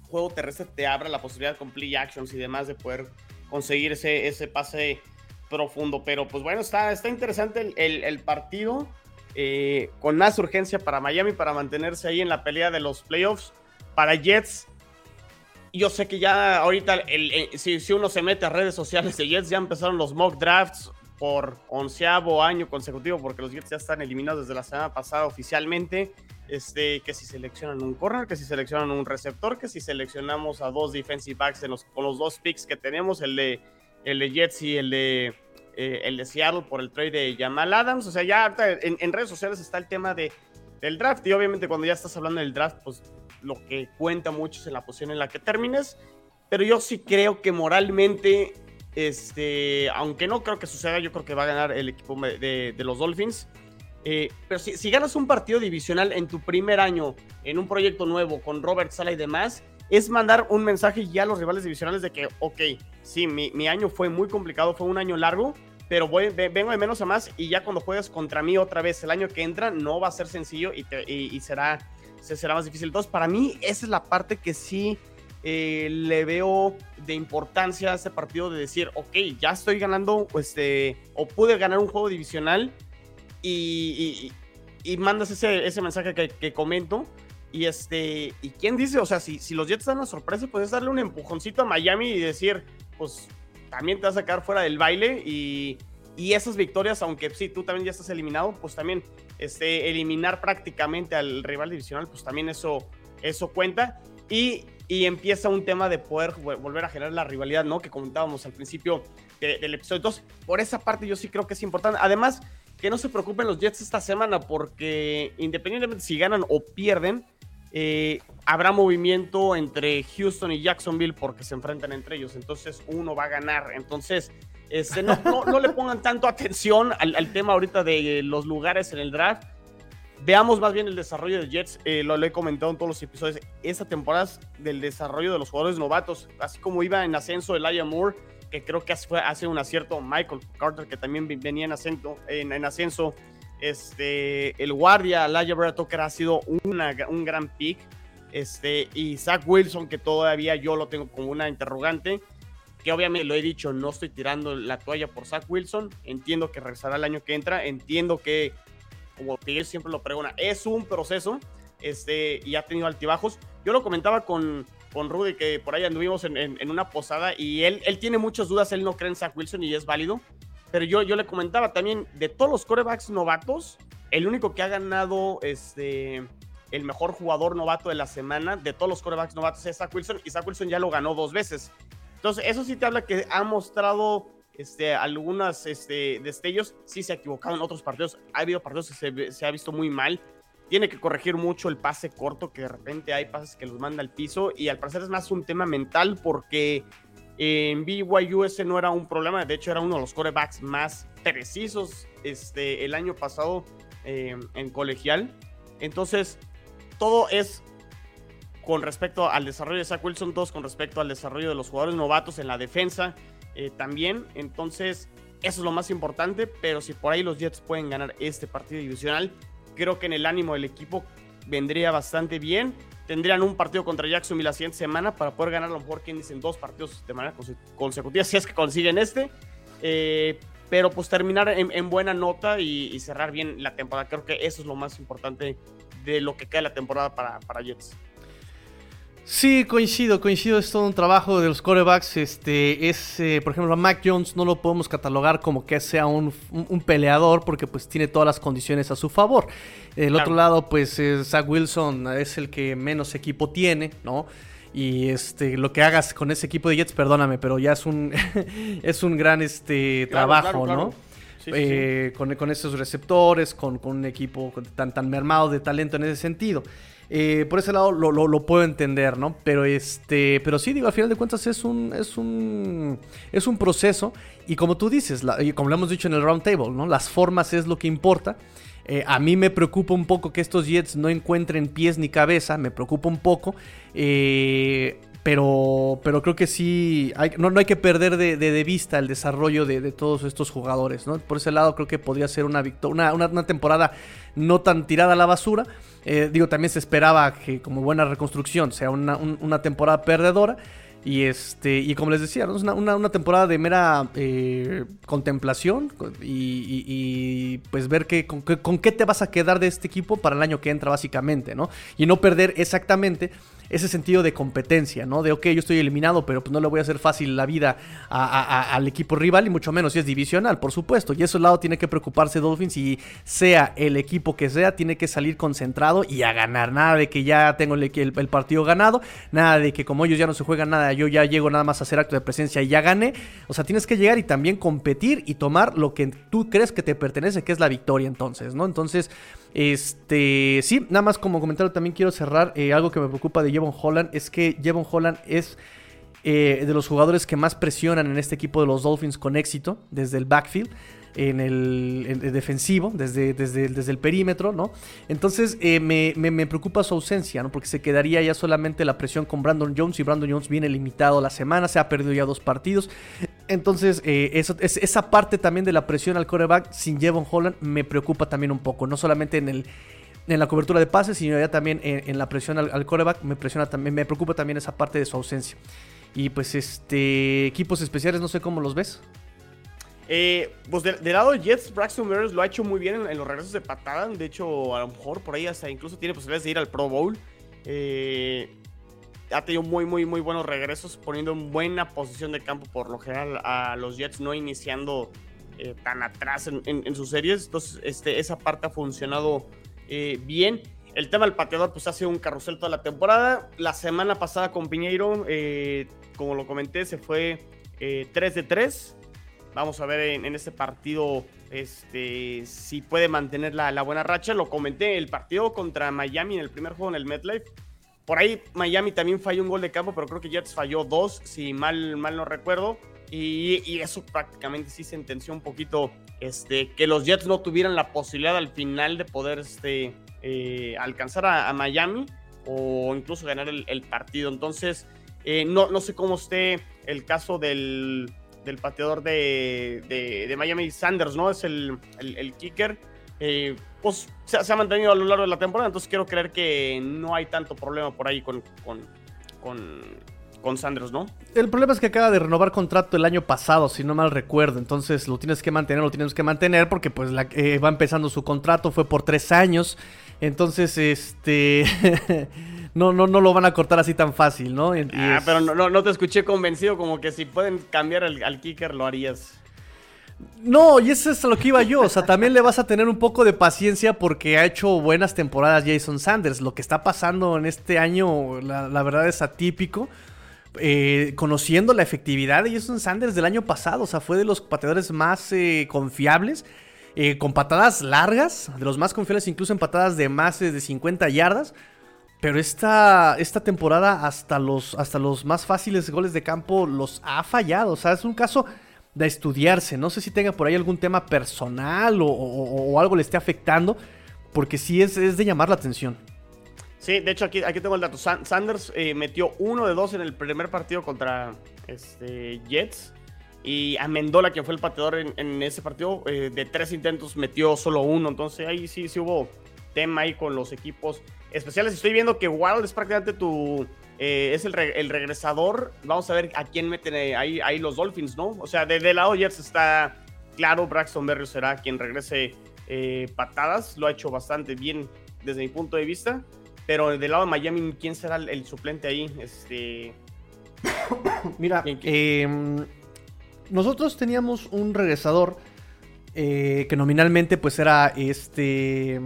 juego terrestre te abra la posibilidad con play actions y demás de poder conseguir ese, ese pase profundo. Pero pues bueno, está, está interesante el, partido. Eh, con más urgencia para Miami para mantenerse ahí en la pelea de los playoffs. Para Jets, yo sé que ya ahorita, el, si, si, uno se mete a redes sociales de Jets, ya empezaron los mock drafts por onceavo año consecutivo, porque los Jets ya están eliminados desde la semana pasada oficialmente. Este, que si seleccionan un corner, que si seleccionan un receptor, que si seleccionamos a dos defensive backs en los, con los dos picks que tenemos, el de, el de Jets y el de, eh, el de Seattle por el trade de Jamal Adams. O sea, ya en, en, redes sociales está el tema de, del draft y obviamente cuando ya estás hablando del draft, pues lo que cuenta mucho es en la posición en la que termines. Pero yo sí creo que moralmente este, aunque no creo que suceda, yo creo que va a ganar el equipo de, los Dolphins. Eh, pero si, ganas un partido divisional en tu primer año, en un proyecto nuevo, con Robert Sala y demás, es mandar un mensaje ya a los rivales divisionales de que, ok, sí, mi, año fue muy complicado, fue un año largo, pero voy, vengo de menos a más y ya cuando juegas contra mí otra vez el año que entra, no va a ser sencillo y, y será, será más difícil. Entonces, para mí, esa es la parte que sí eh, le veo de importancia a este partido de decir, ok, ya estoy ganando, este, o pude ganar un juego divisional y, y, mandas ese, ese mensaje que, comento. Y este, ¿y quién dice? O sea, si, si los Jets dan una sorpresa, puedes darle un empujoncito a Miami y decir, pues también te vas a sacar fuera del baile y, y esas victorias, aunque sí, tú también ya estás eliminado, pues también este, eliminar prácticamente al rival divisional, pues también eso, eso cuenta. Y empieza un tema de poder volver a generar la rivalidad, ¿no? Que comentábamos al principio del episodio. Entonces, por esa parte yo sí creo que es importante. Además, que no se preocupen los Jets esta semana porque independientemente si ganan o pierden, eh, habrá movimiento entre Houston y Jacksonville porque se enfrentan entre ellos. Entonces, uno va a ganar. Entonces, este, no, no, le pongan tanto atención al, al tema ahorita de los lugares en el draft Veamos más bien el desarrollo de Jets, eh, lo, he comentado en todos los episodios, esta temporada del desarrollo de los jugadores novatos, así como iba en ascenso Elijah Moore, que creo que hace, hace un acierto, Michael Carter, que también venía en, ascenso, en, ascenso. Este, el guardia, Elijah Vera Tucker ha sido un gran pick, este, y Zach Wilson, que todavía yo lo tengo como una interrogante, que obviamente lo he dicho, no estoy tirando la toalla por Zach Wilson, entiendo que regresará el año que entra, entiendo que como Miguel siempre lo pregona, es un proceso este, y ha tenido altibajos. Yo lo comentaba con, con Rudy, que por ahí anduvimos en, en, una posada y él, él tiene muchas dudas, él no cree en Zach Wilson y es válido. Pero yo, yo le comentaba también, de todos los corebacks novatos, el único que ha ganado este, el mejor jugador novato de la semana de todos los corebacks novatos es Zach Wilson y Zach Wilson ya lo ganó dos veces. Entonces, eso sí te habla que ha mostrado este, algunas este, destellos. Sí se ha equivocado en otros partidos. Ha habido partidos que se, ha visto muy mal. Tiene que corregir mucho el pase corto, que de repente hay pases que los manda al piso. Y al parecer es más un tema mental porque en BYU ese no era un problema. De hecho, era uno de los corebacks más precisos este, el año pasado em, en colegial. Entonces, todo es con respecto al desarrollo de Zach Wilson, dos con respecto al desarrollo de los jugadores novatos en la defensa eh, también. Entonces, eso es lo más importante, pero si por ahí los Jets pueden ganar este partido divisional, creo que en el ánimo del equipo vendría bastante bien. Tendrían un partido contra Jacksonville la siguiente semana para poder ganar a lo mejor, quien dicen, dos partidos de manera consecutiva, si es que consiguen este. Eh, pero pues terminar en, buena nota y, cerrar bien la temporada. Creo que eso es lo más importante de lo que queda la temporada para, para Jets. Sí, coincido, coincido, es todo un trabajo de los corebacks. Este, es, eh, por ejemplo, a Mac Jones no lo podemos catalogar como que sea un, peleador porque pues tiene todas las condiciones a su favor. El otro lado, pues Zach Wilson es el que menos equipo tiene, ¿no? Y este, lo que hagas con ese equipo de Jets, perdóname, pero ya es un, es un gran este, trabajo, ¿no? Eh, con, con, esos receptores, con, con un equipo tan, tan mermado de talento en ese sentido. Eh, por ese lado lo, puedo entender, ¿no? Pero este. Pero sí, digo, al final de cuentas es un. es un. es un proceso. Y como tú dices, y como lo hemos dicho en el round table, ¿no? Las formas es lo que importa. Eh, a mí me preocupa un poco que estos Jets no encuentren pies ni cabeza. Me preocupa un poco. Eh, pero, pero creo que sí, no, no, hay que perder de, vista el desarrollo de, todos estos jugadores, ¿no? Por ese lado creo que podría ser una, una, una, temporada no tan tirada a la basura. Eh, digo, también se esperaba que como buena reconstrucción sea una, temporada perdedora. Y este y como les decía, es una, temporada de mera eh, contemplación y, pues ver que, con, con, qué te vas a quedar de este equipo para el año que entra básicamente, ¿no? Y no perder exactamente ese sentido de competencia, ¿no? De, ok, yo estoy eliminado, pero pues no le voy a hacer fácil la vida al equipo rival y mucho menos si es divisional, por supuesto. Y eso lado tiene que preocuparse Dolphins y sea el equipo que sea, tiene que salir concentrado y a ganar. Nada de que ya tengo el, el, partido ganado, nada de que como ellos ya no se juegan nada, yo ya llego nada más a hacer acto de presencia y ya gané. O sea, tienes que llegar y también competir y tomar lo que tú crees que te pertenece, que es la victoria entonces, ¿no? Entonces... Este, sí, nada más como comentario también quiero cerrar. Eh, algo que me preocupa de Jevon Holland es que Jevon Holland es eh, de los jugadores que más presionan en este equipo de los Dolphins con éxito desde el backfield en el, defensivo, desde, desde, desde, el perímetro, ¿no? Entonces eh, me, preocupa su ausencia, ¿no? Porque se quedaría ya solamente la presión con Brandon Jones y Brandon Jones viene limitado la semana, se ha perdido ya dos partidos. Entonces, eh, esa parte también de la presión al coreback sin Jevon Holland me preocupa también un poco, no solamente en el en la cobertura de pases, sino ya también en, la presión al, coreback, me presiona también, me preocupa también esa parte de su ausencia. Y pues este equipos especiales, no sé cómo los ves. Eh, pues de lado de Jets, Braxton Berrios lo ha hecho muy bien en, los regresos de patada. De hecho, a lo mejor por ahí hasta incluso tiene posibilidades de ir al Pro Bowl. Eh, ha tenido muy, muy, muy buenos regresos, poniendo en buena posición de campo por lo general a los Jets, no iniciando eh, tan atrás en, sus series. Entonces, este, esa parte ha funcionado bien. El tema del pateador, pues ha sido un carrusel toda la temporada. La semana pasada con Piñeiro, como lo comenté, se fue 3 de 3 Vamos a ver en, este partido este, si puede mantener la, buena racha. Lo comenté, el partido contra Miami en el primer juego en el MetLife. Por ahí Miami también falló un gol de campo, pero creo que Jets falló dos, si mal, mal no recuerdo. Y, eso prácticamente sí sentenció un poquito este, que los Jets no tuvieran la posibilidad al final de poder este, eh, alcanzar a, Miami o incluso ganar el, partido. Entonces, eh, no, no sé cómo esté el caso del, del pateador de, de, Miami Sanders, ¿no? Es el, el, kicker. Eh, pues se, ha mantenido a lo largo de la temporada, entonces quiero creer que no hay tanto problema por ahí con, con, con, Sanders, ¿no? El problema es que acaba de renovar contrato el año pasado, si no mal recuerdo, entonces lo tienes que mantener, lo tienes que mantener porque pues eh, va empezando su contrato, fue por tres años, entonces este... no, no, no lo van a cortar así tan fácil, ¿no? ah, pero no, no, te escuché convencido como que si pueden cambiar al kicker lo harías. No, y eso es a lo que iba yo. O sea, también le vas a tener un poco de paciencia porque ha hecho buenas temporadas Jason Sanders. Lo que está pasando en este año, la, verdad es atípico. Eh, conociendo la efectividad de Jason Sanders del año pasado, o sea, fue de los pateadores más eh, confiables. Eh, con patadas largas, de los más confiables incluso en patadas de más de 50 yardas. Pero esta, esta temporada hasta los, hasta los más fáciles goles de campo los ha fallado. O sea, es un caso de estudiarse. No sé si tenga por ahí algún tema personal o, algo le esté afectando. Porque sí es, es, de llamar la atención. Sí, de hecho aquí, aquí tengo el dato. Sanders eh, metió uno de dos en el primer partido contra este, Jets. Y Amendola, que fue el pateador en, ese partido, eh, de tres intentos metió solo uno. Entonces ahí sí, sí hubo tema ahí con los equipos especiales. Estoy viendo que Wild es prácticamente tu... Eh, es el, regresador. Vamos a ver a quién meten ahí, ahí los Dolphins, ¿no? O sea, de, lado Jets está claro, Braxton Berrios será quien regrese patadas. Lo ha hecho bastante bien desde mi punto de vista. Pero del lado de Miami, ¿quién será el, suplente ahí? Este. Mira, em, nosotros teníamos un regresador eh, que nominalmente pues era este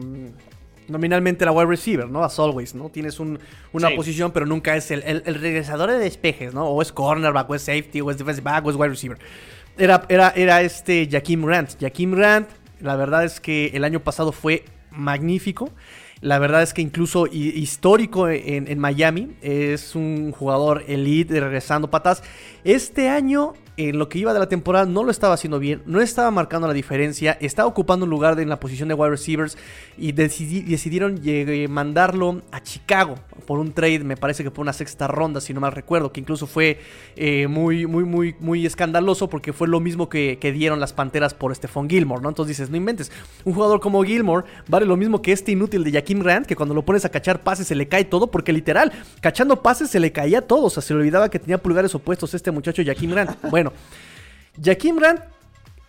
nominalmente era wide receiver, ¿no? As always, ¿no? Tienes una posición, pero nunca es el, el, regresador de despejes, ¿no? O es cornerback, o es safety, o es defensive back, o es wide receiver. Era, era, era este Jaquim Rant. Jaquim Rant, la verdad es que el año pasado fue magnífico. La verdad es que incluso histórico en, Miami. Es un jugador elite regresando patas. Este año en lo que iba de la temporada no lo estaba haciendo bien, no estaba marcando la diferencia, estaba ocupando un lugar en la posición de wide receivers y decidieron mandarlo a Chicago por un trade, me parece que por una sexta ronda, si no mal recuerdo, que incluso fue eh, muy, muy, muy, muy escandaloso porque fue lo mismo que, dieron las Panteras por Stephon Gilmore, ¿no? Entonces dices, no inventes, un jugador como Gilmore vale lo mismo que este inútil de Jaquim Rand, que cuando lo pones a cachar pases se le cae todo, porque literal, cachando pases se le caía todo, o sea, se le olvidaba que tenía pulgares opuestos este muchacho Jaquim Rand. Bueno, Jaquim Rand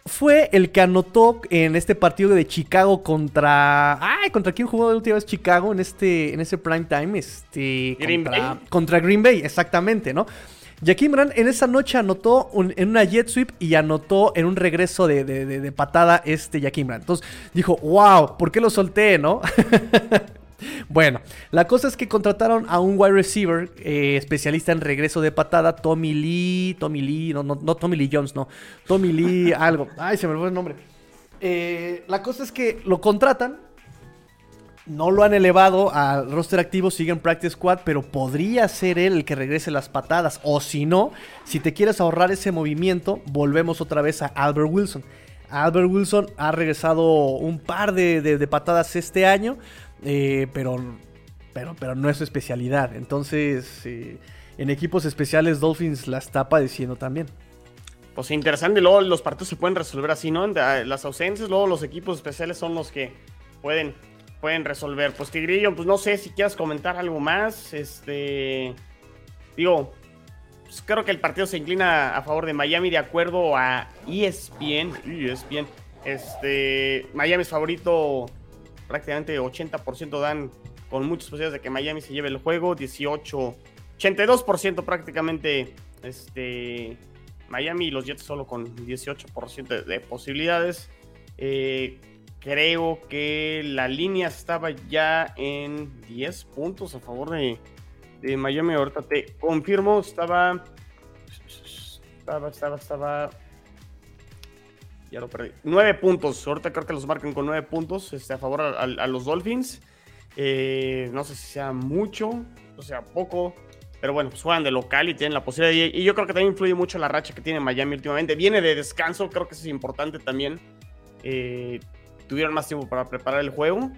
fue el que anotó en este partido de Chicago contra. Ay, ¿contra quién jugó la última vez Chicago en este, en ese prime time? Este. Green contra, Bay. Contra Green Bay, exactamente, ¿no? Jaquim Rand en esa noche anotó en una jet sweep y anotó en un regreso de, patada este Jaquim Rand. Entonces dijo, wow, ¿por qué lo solté, no? Bueno, la cosa es que contrataron a un wide receiver eh, especialista en regreso de patada, Tommy Lee, Tommy Lee, no, no, no Tommy Lee Jones, no, Tommy Lee algo. Ay, se me fue el nombre. Eh, la cosa es que lo contratan, no lo han elevado al roster activo, sigue en Practice Squad, pero podría ser él el que regrese las patadas. O si no, si te quieres ahorrar ese movimiento, volvemos otra vez a Albert Wilson. Albert Wilson ha regresado un par de patadas este año. Eh, pero, pero, pero no es su especialidad. Entonces, eh, en equipos especiales, Dolphins la está padeciendo también. Pues interesante, luego los partidos se pueden resolver así, ¿no? Las ausencias, luego los equipos especiales son los que pueden, pueden resolver. Pues Tigrillo, pues no sé si quieras comentar algo más. Este. Digo, pues creo que el partido se inclina a favor de Miami de acuerdo a ESPN. ESPN. Este. Miami es favorito prácticamente 80% dan con muchas posibilidades de que Miami se lleve el juego, 18, 82% prácticamente este, Miami y los Jets solo con 18% de, posibilidades. Eh, creo que la línea estaba ya en 10 puntos a favor de, de Miami. Ahorita te confirmo, estaba, estaba, estaba, estaba ya lo perdí. Nueve puntos. Ahorita creo que los marcan con nueve puntos este, a favor a, los Dolphins. Eh, no sé si sea mucho, o sea poco. Pero bueno, pues juegan de local y tienen la posibilidad. Y yo creo que también influye mucho la racha que tiene Miami últimamente. Viene de descanso, creo que eso es importante también. Eh, tuvieron más tiempo para preparar el juego.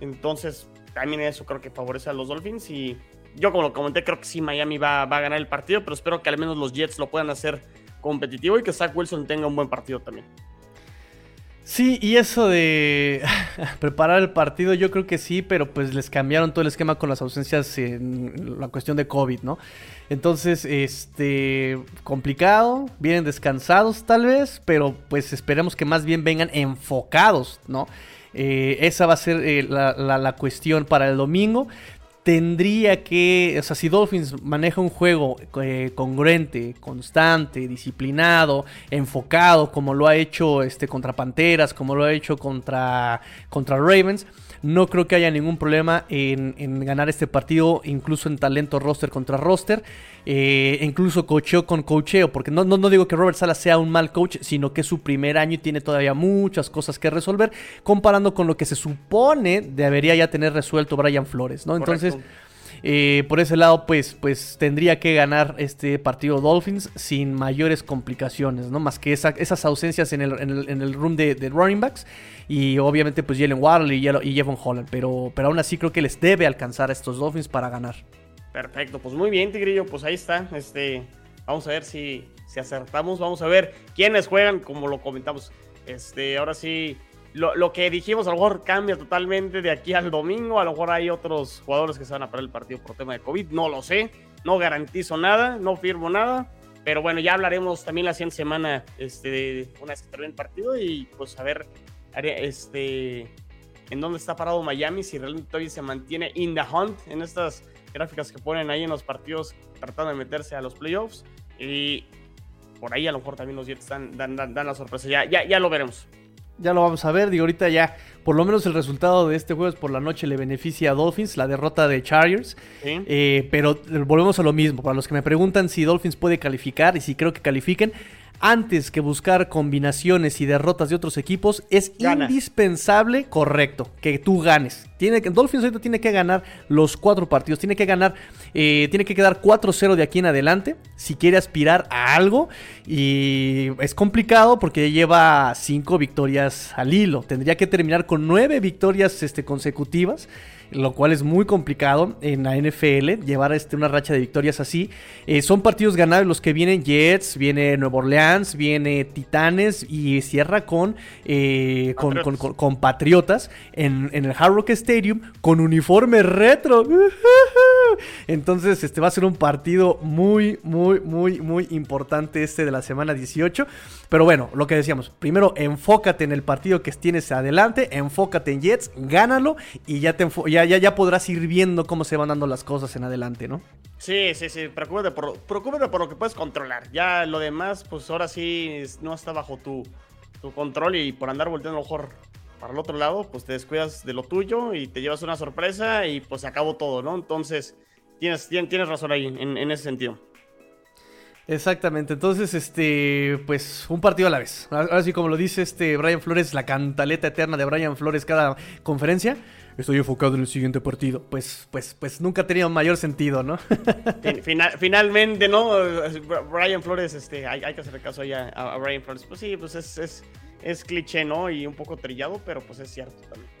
Entonces, también eso creo que favorece a los Dolphins. Y yo, como lo comenté, creo que sí, Miami va, va a ganar el partido. Pero espero que al menos los Jets lo puedan hacer competitivo y que Zach Wilson tenga un buen partido también. Sí, y eso de preparar el partido, yo creo que sí, pero pues les cambiaron todo el esquema con las ausencias en la cuestión de COVID, ¿no? Entonces, este, complicado, vienen descansados tal vez, pero pues esperemos que más bien vengan enfocados, ¿no? Eh, esa va a ser eh, la, la, cuestión para el domingo tendría que, o sea, si Dolphins maneja un juego eh, congruente, constante, disciplinado, enfocado, como lo ha hecho este, contra Panteras, como lo ha hecho contra, contra Ravens, no creo que haya ningún problema en, ganar este partido, incluso en talento roster contra roster, eh, incluso cocheo con cocheo, porque no, no, digo que Robert Sala sea un mal coach, sino que es su primer año y tiene todavía muchas cosas que resolver, comparando con lo que se supone debería ya tener resuelto Brian Flores, ¿no? Entonces... Eh, por ese lado, pues, pues tendría que ganar este partido Dolphins sin mayores complicaciones, ¿no? Más que esas ausencias en el, en el, room de, running backs. Y obviamente, pues Jalen Waddle y, y Holland. Pero, pero aún así creo que les debe alcanzar a estos Dolphins para ganar. Perfecto, pues muy bien, Tigrillo. Pues ahí está. Este, vamos a ver si, si acertamos. Vamos a ver quiénes juegan, como lo comentamos. Este, ahora sí lo, que dijimos a lo mejor cambia totalmente de aquí al domingo. A lo mejor hay otros jugadores que se van a perder el partido por tema de COVID. No lo sé. No garantizo nada. No firmo nada. Pero bueno, ya hablaremos también la siguiente semana, este, una vez que termine el partido y pues a ver este, en dónde está parado Miami, si realmente todavía se mantiene in the hunt en estas gráficas que ponen ahí en los partidos tratando de meterse a los playoffs. Y por ahí a lo mejor también los Jets dan, dan, dan, la sorpresa. Ya, ya, ya lo veremos ya lo vamos a ver. Digo, ahorita ya, por lo menos el resultado de este jueves por la noche le beneficia a Dolphins, la derrota de Chargers. Eh, pero volvemos a lo mismo. Para los que me preguntan si Dolphins puede calificar y si creo que califiquen, antes que buscar combinaciones y derrotas de otros equipos, es indispensable, correcto, que tú ganes. Tiene que, Dolphins ahorita tiene que ganar los cuatro partidos, tiene que ganar, eh, tiene que quedar 4-0 de aquí en adelante si quiere aspirar a algo. Y es complicado porque lleva cinco victorias al hilo. Tendría que terminar con nueve victorias este, consecutivas lo cual es muy complicado en la NFL, llevar este, una racha de victorias así. Eh, son partidos ganados los que vienen Jets, viene Nueva Orleans, viene Titanes y cierra con, eh, con, Patriotas en, el Hard Rock Stadium con uniforme retro. Entonces, este va a ser un partido muy, muy, muy, muy importante este de la semana 18. Pero bueno, lo que decíamos, primero enfócate en el partido que tienes adelante, enfócate en Jets, gánalo y ya, te ya, ya, ya podrás ir viendo cómo se van dando las cosas en adelante, ¿no? Sí, sí, sí, preocúpate por, preocúpate por lo que puedes controlar. Ya lo demás, pues ahora sí no está bajo tu, tu control y por andar volteando mejor para el otro lado, pues te descuidas de lo tuyo y te llevas una sorpresa y pues se acabó todo, ¿no? Entonces, tienes, tienes razón ahí en, en ese sentido. Exactamente, entonces, este, pues un partido a la vez. Ahora sí, como lo dice este Brian Flores, la cantaleta eterna de Brian Flores cada conferencia. Estoy enfocado en el siguiente partido. Pues, pues, pues nunca ha tenido mayor sentido, ¿no? finalmente, ¿no? Brian Flores, este, hay, que hacerle caso a, a, Brian Flores. Pues sí, pues es, es, es cliché, ¿no? Y un poco trillado, pero pues es cierto también.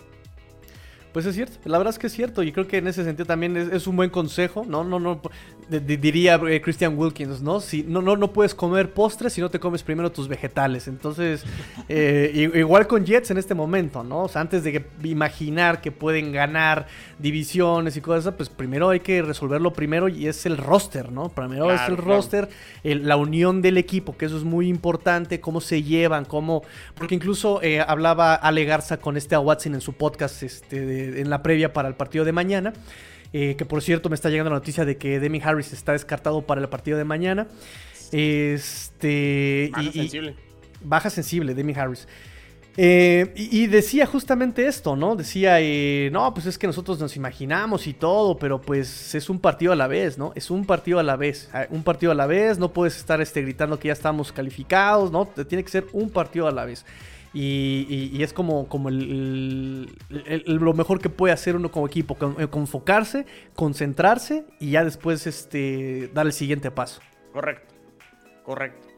Pues es cierto, la verdad es que es cierto y creo que en ese sentido también es, un buen consejo, ¿no? No, no, diría eh, Christian Wilkins, ¿no? Si, no, no, no puedes comer postres si no te comes primero tus vegetales. Entonces, eh, igual con Jets en este momento, ¿no? O sea, antes de imaginar que pueden ganar divisiones y cosas, pues primero hay que resolverlo primero y es el roster, ¿no? Primero es el roster, la unión del equipo, que eso es muy importante, cómo se llevan, cómo... Porque incluso eh, hablaba Ale Garza con este a Watson en su podcast este, de en la previa para el partido de mañana. Eh, que por cierto me está llegando la noticia de que Demi Harris está descartado para el partido de mañana. Este. Baja sensible. baja sensible, Demi Harris. Eh, y, decía justamente esto, ¿no? Decía, eh, no, pues es que nosotros nos imaginamos y todo, pero pues es un partido a la vez, ¿no? Es un partido a la vez, ah, un partido a la vez, no puedes estar este, gritando que ya estamos calificados, ¿no? Tiene que ser un partido a la vez. Y, es como, como el, lo mejor que puede hacer uno como equipo, con, eh, enfocarse, concentrarse y ya después este, dar el siguiente paso. Correcto, correcto.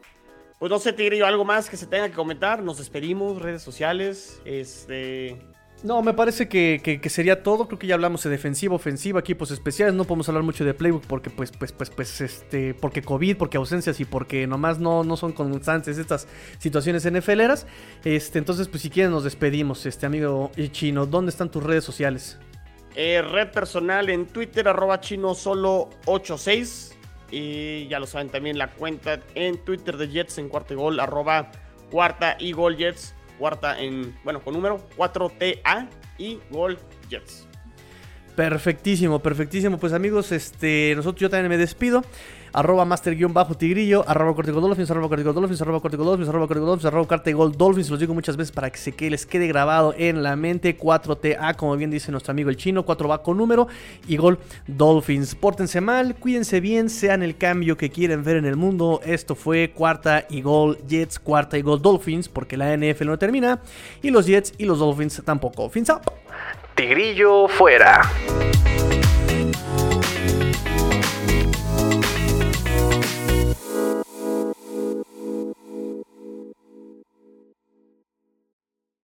Pues no sé, Tigrillo, algo más que se tenga que comentar. Nos despedimos, redes sociales. Este. No, me parece que, sería todo. Creo que ya hablamos de defensiva, ofensiva, equipos especiales. No podemos hablar mucho de playbook porque, pues, pues, pues, pues, este, porque COVID, porque ausencias y porque nomás no, no son constantes estas situaciones NFLeras. Este, entonces, pues, si quieren nos despedimos, este amigo chino. ¿Dónde están tus redes sociales? Eh, red personal en Twitter, arroba chino solo 86. Y ya lo saben también la cuenta en Twitter de Jets en cuarto y gol, arroba cuarta y gol Jets cuarta en, bueno, con número 4TA y Gol Jets. Perfectísimo, perfectísimo. Pues amigos, este, nosotros yo también me despido arroba master-tigrillo, arroba corticodolphins, arroba corticodolphins, arroba corticodolphins, arroba corticodolphins, arroba cartegol dolphins, los digo muchas veces para que se que les quede grabado en la mente, 4TA, como bien dice nuestro amigo el chino, 4 va con número, y gol dolphins. Pórtense mal, cuídense bien, sean el cambio que quieren ver en el mundo. Esto fue cuarta y gol Jets, cuarta y gol Dolphins, porque la NFL no termina, y los Jets y los Dolphins tampoco. Fins up. Tigrillo fuera.